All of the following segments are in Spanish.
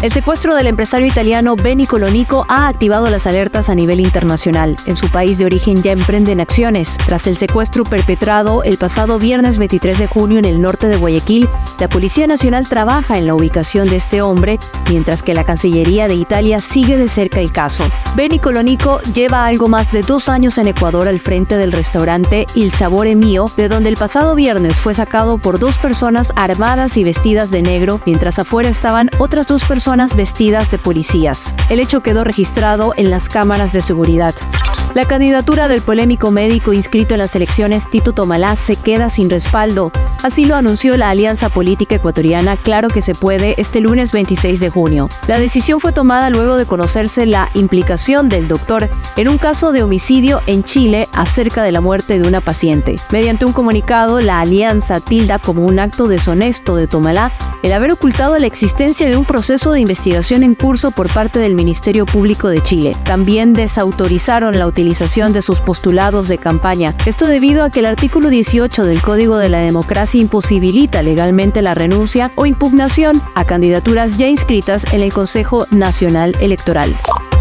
El secuestro del empresario italiano Benny Colonico ha activado las alertas a nivel internacional. En su país de origen ya emprenden acciones. Tras el secuestro perpetrado el pasado viernes 23 de junio en el norte de Guayaquil, la Policía Nacional trabaja en la ubicación de este hombre, mientras que la Cancillería de Italia sigue de cerca el caso. Benny Colonico lleva algo más de dos años en Ecuador al frente del restaurante Il Sabore Mio, de donde el pasado viernes fue sacado por dos personas armadas y vestidas de negro, mientras afuera estaban otras dos personas vestidas de policías. El hecho quedó registrado en las cámaras de seguridad. La candidatura del polémico médico inscrito en las elecciones Tito Tomalá se queda sin respaldo. Así lo anunció la Alianza Política Ecuatoriana Claro que se puede este lunes 26 de junio. La decisión fue tomada luego de conocerse la implicación del doctor en un caso de homicidio en Chile acerca de la muerte de una paciente. Mediante un comunicado, la Alianza tilda como un acto deshonesto de Tomalá el haber ocultado la existencia de un proceso de investigación en curso por parte del Ministerio Público de Chile. También desautorizaron la utilización de sus postulados de campaña. Esto debido a que el artículo 18 del Código de la Democracia imposibilita legalmente la renuncia o impugnación a candidaturas ya inscritas en el Consejo Nacional Electoral.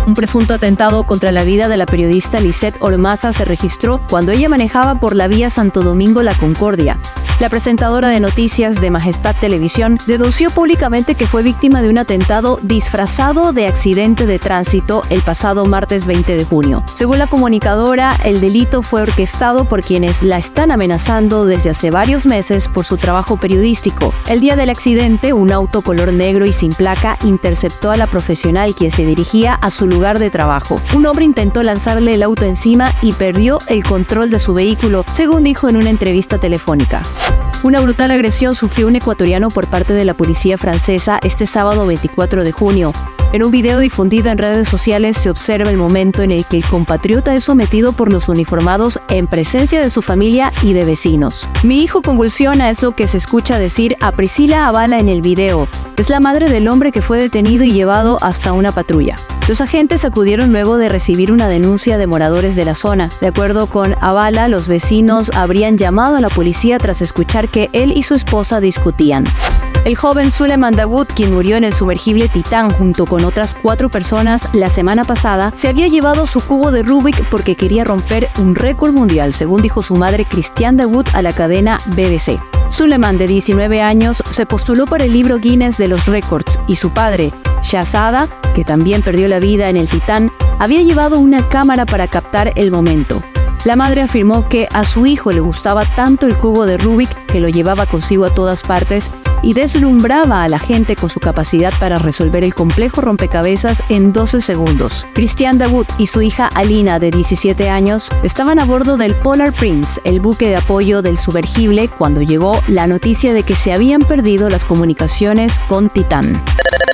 Un presunto atentado contra la vida de la periodista Lisette Ormaza se registró cuando ella manejaba por la vía Santo Domingo La Concordia. La presentadora de noticias de Majestad Televisión denunció públicamente que fue víctima de un atentado disfrazado de accidente de tránsito el pasado martes 20 de junio. Según la comunicadora, el delito fue orquestado por quienes la están amenazando desde hace varios meses por su trabajo periodístico. El día del accidente, un auto color negro y sin placa interceptó a la profesional quien se dirigía a su lugar de trabajo. Un hombre intentó lanzarle el auto encima y perdió el control de su vehículo, según dijo en una entrevista telefónica. Una brutal agresión sufrió un ecuatoriano por parte de la policía francesa este sábado 24 de junio. En un video difundido en redes sociales se observa el momento en el que el compatriota es sometido por los uniformados en presencia de su familia y de vecinos. Mi hijo convulsiona eso que se escucha decir a Priscila Avala en el video. Es la madre del hombre que fue detenido y llevado hasta una patrulla. Los agentes acudieron luego de recibir una denuncia de moradores de la zona. De acuerdo con Avala, los vecinos habrían llamado a la policía tras escuchar que él y su esposa discutían. El joven Suleiman Dawood, quien murió en el sumergible Titán junto con otras cuatro personas la semana pasada, se había llevado su cubo de Rubik porque quería romper un récord mundial, según dijo su madre Christian Dawood a la cadena BBC. Suleiman, de 19 años, se postuló para el libro Guinness de los récords y su padre, Shazada, que también perdió la vida en el Titán, había llevado una cámara para captar el momento. La madre afirmó que a su hijo le gustaba tanto el cubo de Rubik que lo llevaba consigo a todas partes y deslumbraba a la gente con su capacidad para resolver el complejo rompecabezas en 12 segundos. Christian Dawood y su hija Alina, de 17 años, estaban a bordo del Polar Prince, el buque de apoyo del sumergible, cuando llegó la noticia de que se habían perdido las comunicaciones con Titán.